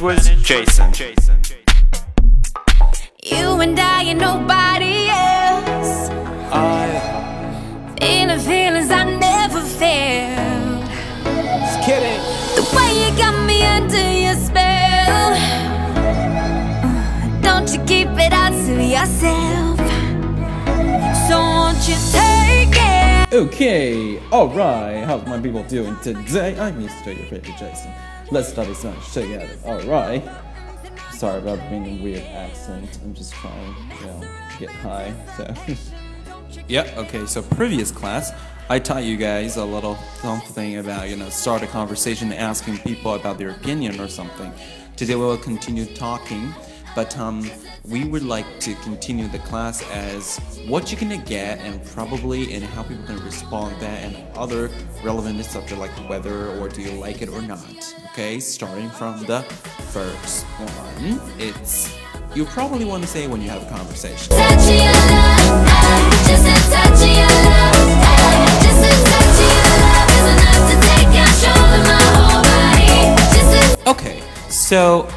Spanish with Jason. You and I and nobody else. In a feeling feelings I never felt. Just kidding. The way you got me under your spell. Don't you keep it all to yourself. So won't you take it? Okay, alright, how's my people doing today? I'm Mr. Your favorite Jason. Let's study Spanish together, alright? Sorry about being a weird accent, I'm just trying, you know, get high, so. Yeah, okay, so previous class, I taught you guys a little something about, you know, start a conversation asking people about their opinion or something. Today we will continue talking, but um, we would like to continue the class as what you're gonna get and probably and how people can respond to that and other relevant subject like weather or do you like it or not. Okay, starting from the first one, it's you probably want to say when you have a conversation. Okay, so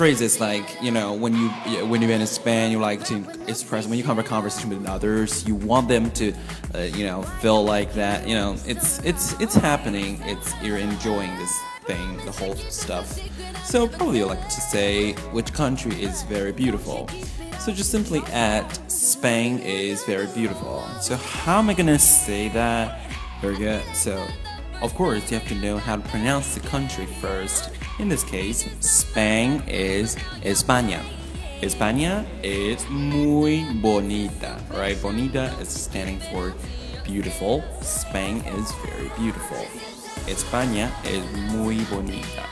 phrases like you know when you when you're in Spain, you like to express when you have a conversation with others, you want them to uh, you know feel like that. You know, it's it's it's happening. It's you're enjoying this thing, the whole stuff. So probably you like to say which country is very beautiful. So just simply add Spain is very beautiful. So how am I gonna say that? Very good. So of course, you have to know how to pronounce the country first. In this case, Spain is España. España is muy bonita, right? Bonita is standing for beautiful. Spain is very beautiful. España is muy bonita.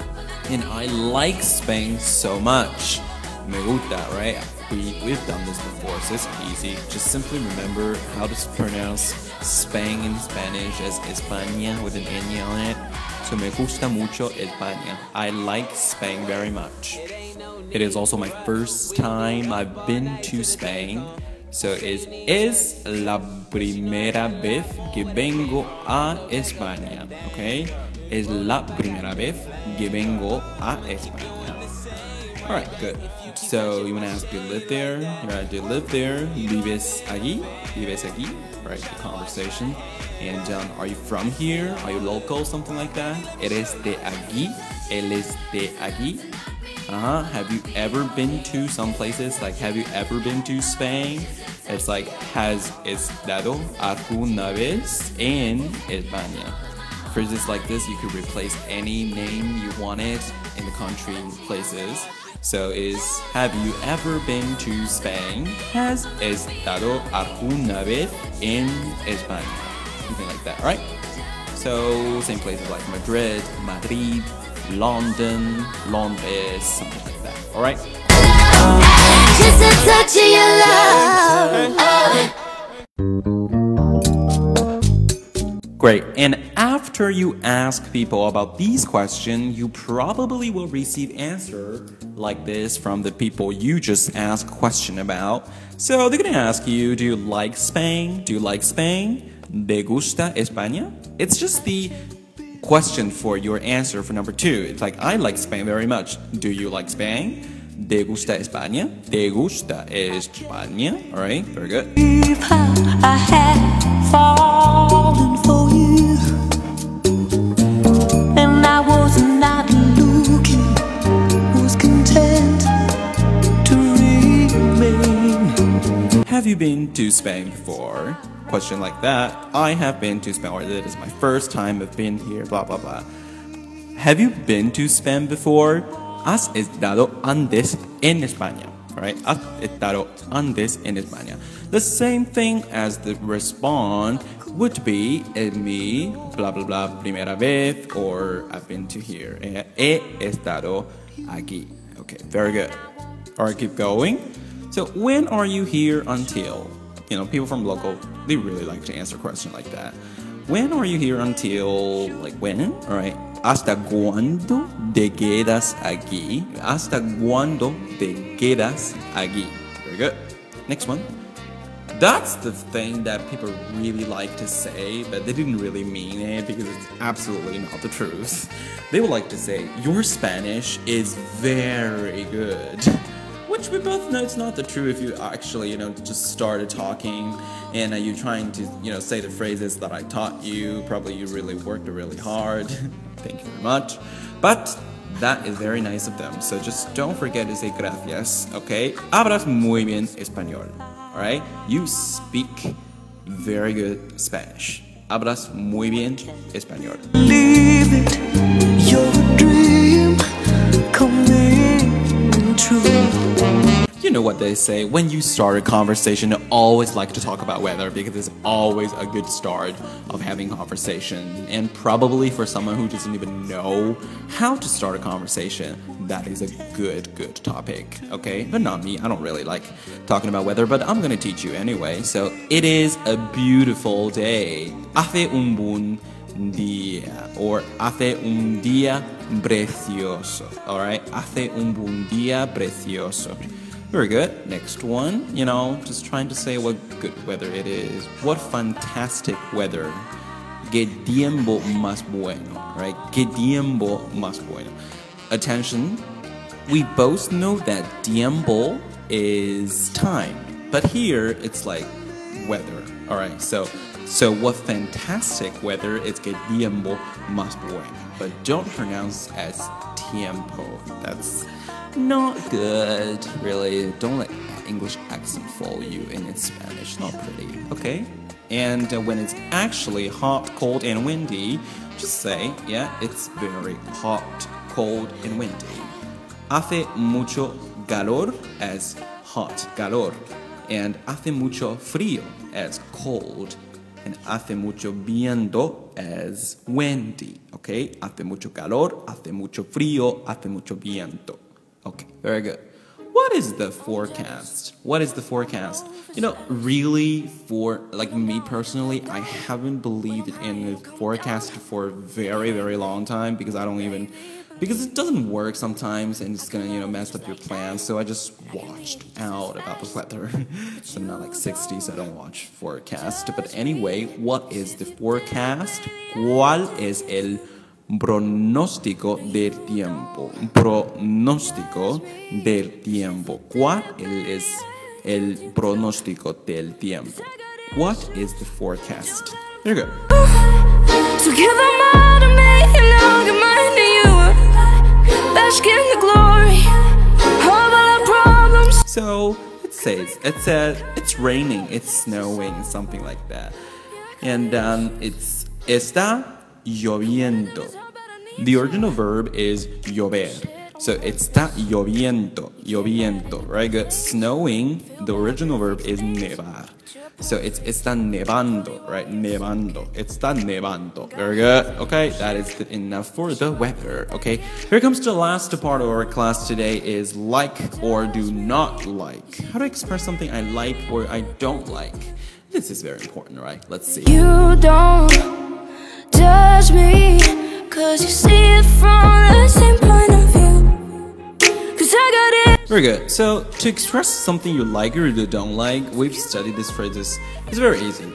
And I like Spain so much. Me gusta, right? We, we've done this before, so it's easy. Just simply remember how to pronounce Spain in Spanish as España with an N on it. So me gusta mucho España. I like Spain very much. It is also my first time I've been to Spain. So es, es la primera vez que vengo a España, okay? Es la primera vez que vengo a España. Alright, good. So you wanna ask, do you live there? Right, do you live there? ¿Vives allí? ¿Vives allí? Right, the conversation. And um, are you from here? Are you local? Something like that. ¿Eres de allí? ¿Él es de allí? Uh-huh. Have you ever been to some places? Like, have you ever been to Spain? It's like, has estado alguna vez en España? Phrases like this, you could replace any name you wanted in the country places. So is have you ever been to Spain? Has estado alguna vez en España? Something like that, right? So same places like Madrid, Madrid, London, Londres, something like that. All right. Just a touch of your love. Great. And after you ask people about these questions, you probably will receive answer like this from the people you just asked question about. So they're gonna ask you, do you like Spain? Do you like Spain? ¿De gusta España? It's just the question for your answer for number two. It's like, I like Spain very much. Do you like Spain? ¿Te gusta España? ¿Te gusta España? Alright, very good. You been to Spain before? Question like that. I have been to Spain, or it is my first time I've been here, blah blah blah. Have you been to Spain before? ¿Has estado antes en España? Right? ¿Has estado antes en España? The same thing as the response would be en mi blah blah blah primera vez or I've been to here. Eh, He estado aquí. Okay, very good. Alright, keep going. So when are you here until? You know, people from local, they really like to answer questions like that. When are you here until, like when? Alright. ¿Hasta cuándo te quedas aquí? ¿Hasta cuándo te quedas aquí? Very good. Next one. That's the thing that people really like to say, but they didn't really mean it because it's absolutely not the truth. They would like to say, Your Spanish is very good. Which we both know it's not the truth if you actually, you know, just started talking and uh, you're trying to, you know, say the phrases that I taught you. Probably you really worked really hard. Thank you very much. But that is very nice of them. So just don't forget to say gracias, okay? Hablas muy bien español, alright? You speak very good Spanish. Hablas muy bien español. Leave it, you're a dream coming true. You know what they say, when you start a conversation, always like to talk about weather because it's always a good start of having conversation. And probably for someone who doesn't even know how to start a conversation, that is a good, good topic, okay? But not me, I don't really like talking about weather, but I'm gonna teach you anyway. So, it is a beautiful day. Hace un buen día, or hace un día precioso, alright? Hace un buen día precioso. Very good. Next one, you know, just trying to say what good weather it is. What fantastic weather. Que tiempo más bueno, right? Que tiempo más bueno. Attention, we both know that tiempo is time, but here it's like weather. All right, so so what fantastic weather is que tiempo más bueno, but don't pronounce as tiempo. That's not good, really. Don't let English accent fool you in its Spanish. Not pretty. Okay. And uh, when it's actually hot, cold, and windy, just say, yeah, it's very hot, cold, and windy. Hace mucho calor as hot, calor. And hace mucho frío as cold. And hace mucho viento as windy. Okay? Hace mucho calor, hace mucho frío, hace mucho viento. Okay, very good. What is the forecast? What is the forecast? You know, really, for like me personally, I haven't believed in the forecast for a very, very long time because I don't even because it doesn't work sometimes and it's gonna you know mess up your plans. So I just watched out about the weather. so I'm not like 60, so I don't watch forecast. But anyway, what is the forecast? ¿Cuál es el pronóstico del tiempo. Pronóstico del tiempo. ¿Cuál es el pronóstico del tiempo? What is the forecast? There you go. So it says it says it's raining, it's snowing, something like that, and um, it's está lloviendo. The original verb is llover. So it's está lloviendo, lloviendo, right? Snowing, the original verb is nevar. So it's está nevando, right? Nevando. It's está nevando. Very good. Okay, that is enough for the weather. Okay, here comes the last part of our class today is like or do not like. How to express something I like or I don't like. This is very important, right? Let's see. You don't judge me, cause you see it from the same point of view. Cause I got it. Very good. So to express something you like or you don't like, we've studied these phrases. It's very easy.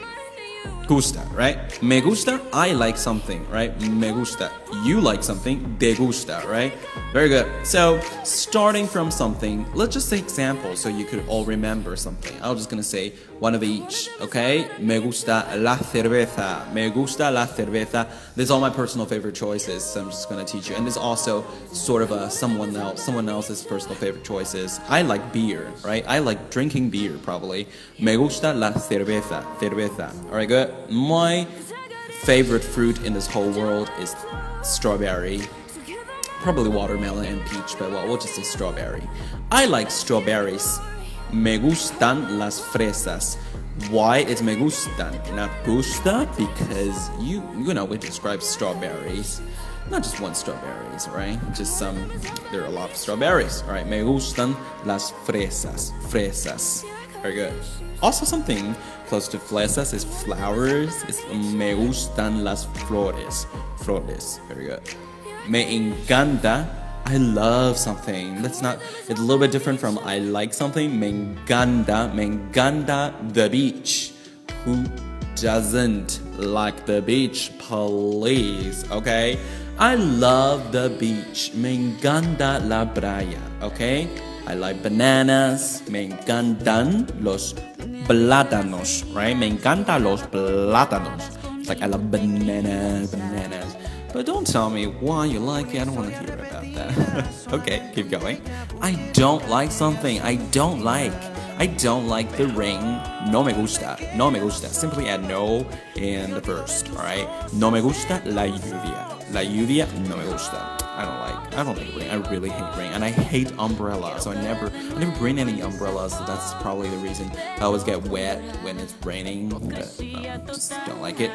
Gusta, right? Me gusta, I like something, right? Me gusta. You like something, te gusta, right? Very good. So starting from something, let's just say examples so you could all remember something. I'm just gonna say one of each, okay? Me gusta la cerveza. Me gusta la cerveza. These are all my personal favorite choices. So I'm just gonna teach you. And this also sort of a someone else, someone else's personal favorite choices. I like beer, right? I like drinking beer probably. Me gusta la cerveza. Cerveza. All right, good. My favorite fruit in this whole world is strawberry. Probably watermelon and peach, but well, we'll just say strawberry. I like strawberries. Me gustan las fresas. Why is me gustan? Not gusta because you you know we describe strawberries. Not just one strawberries, right? Just some. There are a lot of strawberries. Right. Me gustan las fresas. Fresas. Very good. Also, something close to fresas is flowers. It's me gustan las flores. Flores. Very good. Me encanta I love something. That's not. It's a little bit different from I like something. Me encanta, me encanta the beach. Who doesn't like the beach? Please, okay. I love the beach. Me encanta la playa, okay. I like bananas. Me encantan los plátanos, right? Me encantan los plátanos. It's like I love bananas, bananas. But don't tell me why you like it. I don't want to hear about that. okay, keep going. I don't like something. I don't like. I don't like the rain. No me gusta. No me gusta. Simply add no in the first. All right. No me gusta la lluvia. La lluvia no me gusta. I don't like. I don't like rain. I really hate rain, and I hate umbrellas. So I never, I never bring any umbrellas. So that's probably the reason I always get wet when it's raining. But, um, just don't like it.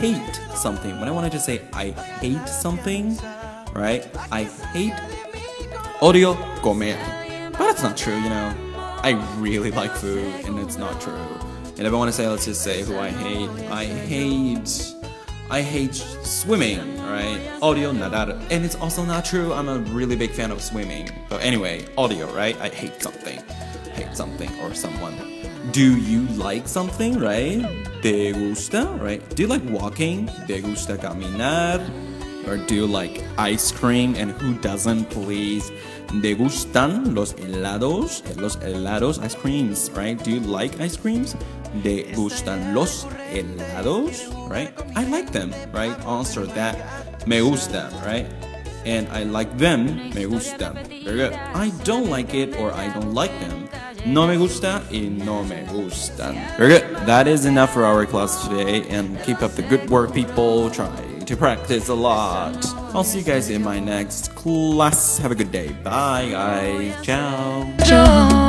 Hate something. When I want to just say I hate something, right? I hate odio comer. But that's not true, you know. I really like food, and it's not true. And if I want to say, let's just say who I hate. I hate. I hate swimming, alright? Odio nadar. And it's also not true. I'm a really big fan of swimming. But anyway, odio, right? I hate something. Hate something or someone. Do you like something, right? ¿Te gusta, right? Do you like walking? ¿Te gusta caminar? Or do you like ice cream? And who doesn't, please? ¿Te gustan los helados? Los helados, ice creams, right? Do you like ice creams? ¿Te gustan los helados? Right? I like them, right? Answer that. Me gusta, right? And I like them. Me gusta. Very good. I don't like it or I don't like them. No me gusta y no me gustan. Very good. That is enough for our class today. And keep up the good work, people. Try to practice a lot. I'll see you guys in my next class. Have a good day. Bye, guys. Ciao. yo